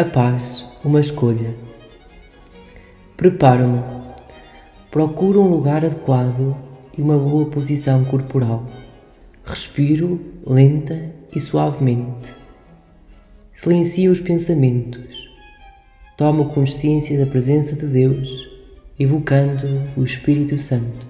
A paz, uma escolha. Preparo-me. Procuro um lugar adequado e uma boa posição corporal. Respiro lenta e suavemente. Silencio os pensamentos. Tomo consciência da presença de Deus, evocando o Espírito Santo.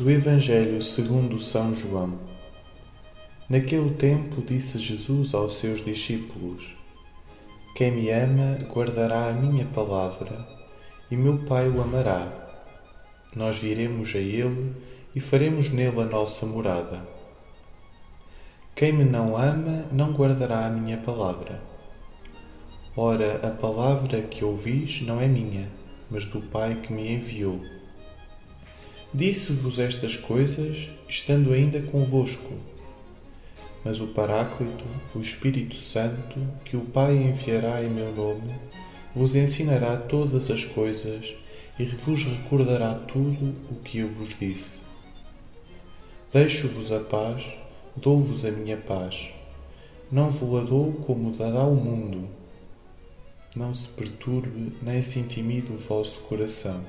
Do Evangelho segundo São João. Naquele tempo disse Jesus aos seus discípulos: Quem me ama guardará a minha palavra, e meu Pai o amará. Nós viremos a ele e faremos nele a nossa morada. Quem me não ama não guardará a minha palavra. Ora, a palavra que ouvis não é minha, mas do Pai que me enviou. Disse-vos estas coisas, estando ainda convosco. Mas o Paráclito, o Espírito Santo, que o Pai enviará em meu nome, vos ensinará todas as coisas e vos recordará tudo o que eu vos disse. Deixo-vos a paz, dou-vos a minha paz. Não vos a dou como dará o mundo. Não se perturbe nem se intimide o vosso coração.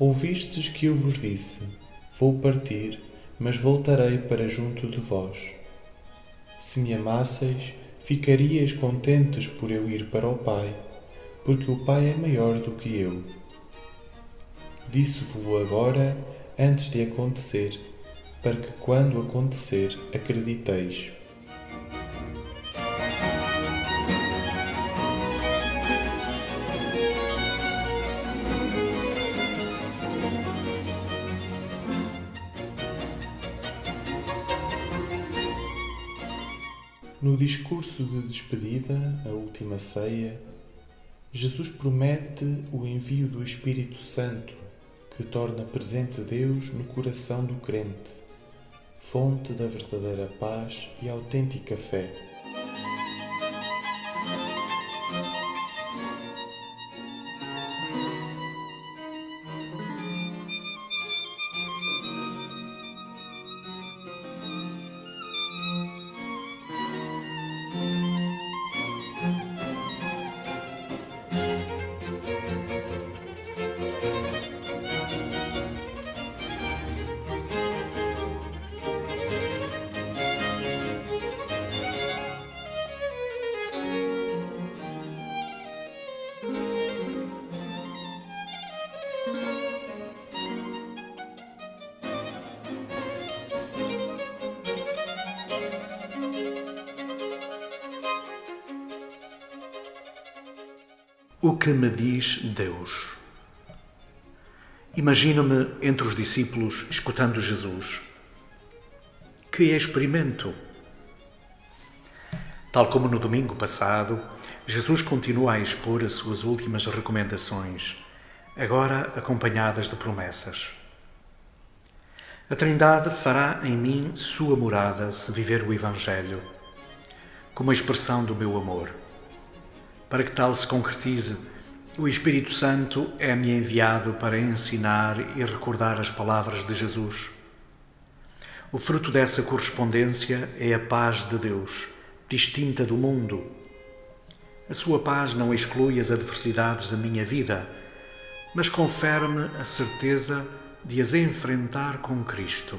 Ouvistes que eu vos disse: Vou partir, mas voltarei para junto de vós. Se me amasseis, ficaríeis contentes por eu ir para o Pai, porque o Pai é maior do que eu. Disse-vos agora, antes de acontecer, para que quando acontecer acrediteis. Discurso de despedida, a última ceia, Jesus promete o envio do Espírito Santo, que torna presente Deus no coração do crente, fonte da verdadeira paz e autêntica fé. O que me diz Deus? Imagino-me entre os discípulos escutando Jesus. Que experimento! Tal como no domingo passado, Jesus continua a expor as suas últimas recomendações, agora acompanhadas de promessas. A Trindade fará em mim sua morada se viver o Evangelho, como expressão do meu amor. Para que tal se concretize, o Espírito Santo é-me enviado para ensinar e recordar as palavras de Jesus. O fruto dessa correspondência é a paz de Deus, distinta do mundo. A sua paz não exclui as adversidades da minha vida, mas confere-me a certeza de as enfrentar com Cristo.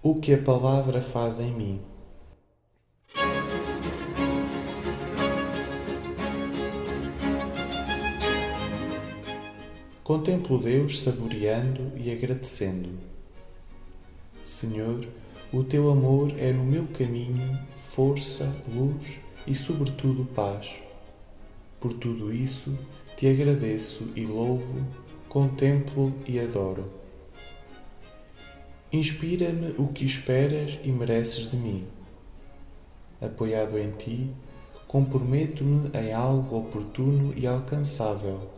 O que a palavra faz em mim. Contemplo Deus saboreando e agradecendo. Senhor, o teu amor é no meu caminho força, luz e, sobretudo, paz. Por tudo isso, te agradeço e louvo, contemplo e adoro. Inspira-me o que esperas e mereces de mim. Apoiado em ti, comprometo-me em algo oportuno e alcançável,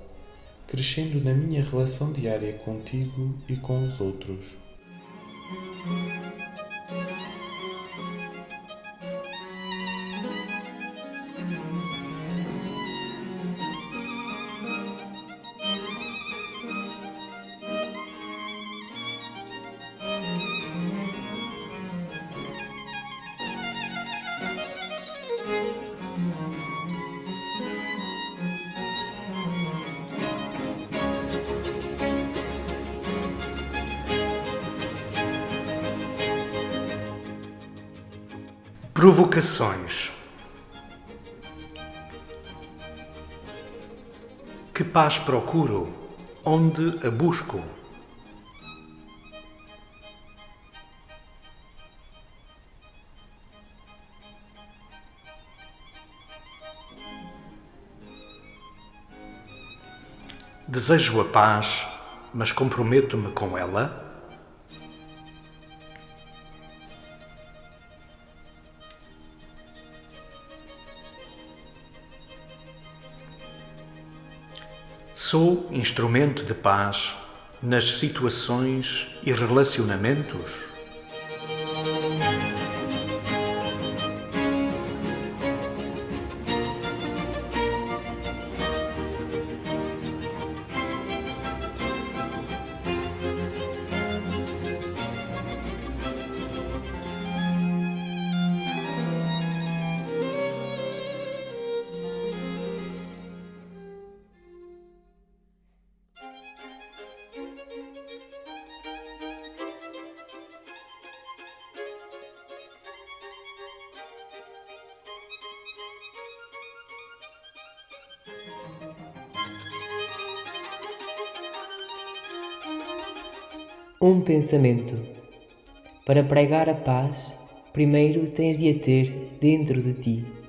crescendo na minha relação diária contigo e com os outros. Provocações. Que paz procuro? Onde a busco? Desejo a paz, mas comprometo-me com ela? Sou instrumento de paz nas situações e relacionamentos? Um pensamento. Para pregar a paz, primeiro tens de a ter dentro de ti.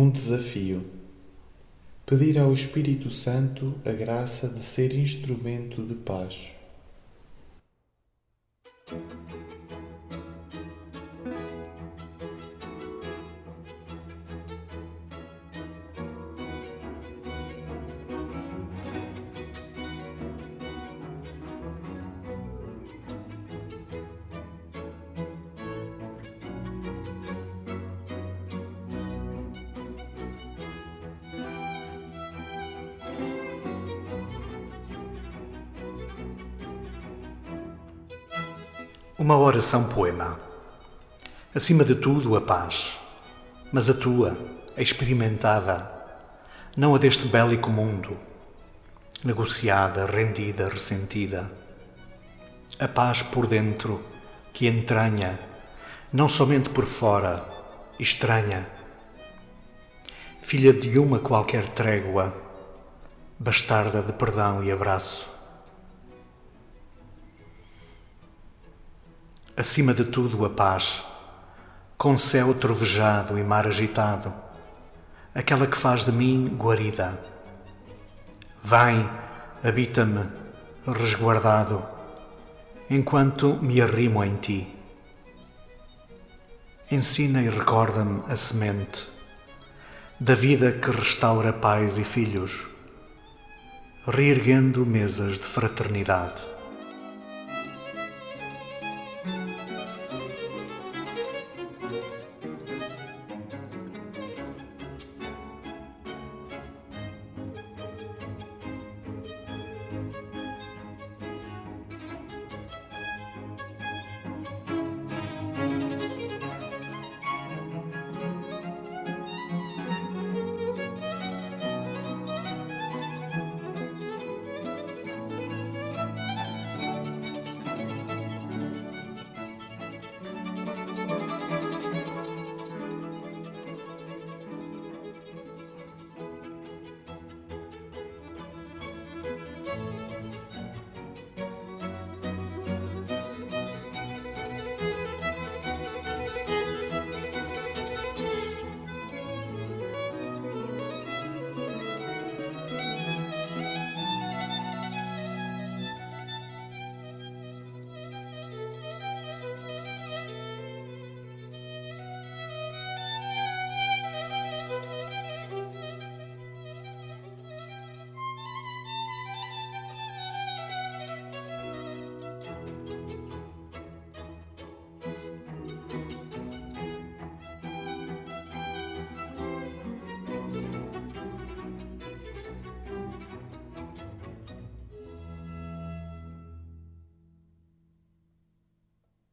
Um desafio. Pedir ao Espírito Santo a graça de ser instrumento de paz. Uma oração poema. Acima de tudo, a paz, mas a tua, a experimentada, não a deste bélico mundo, negociada, rendida, ressentida. A paz por dentro, que entranha, não somente por fora, estranha. Filha de uma qualquer trégua, bastarda de perdão e abraço acima de tudo a paz, com céu trovejado e mar agitado, aquela que faz de mim guarida. Vem, habita-me, resguardado, enquanto me arrimo em ti. Ensina e recorda-me a semente da vida que restaura pais e filhos. reerguendo mesas de fraternidade.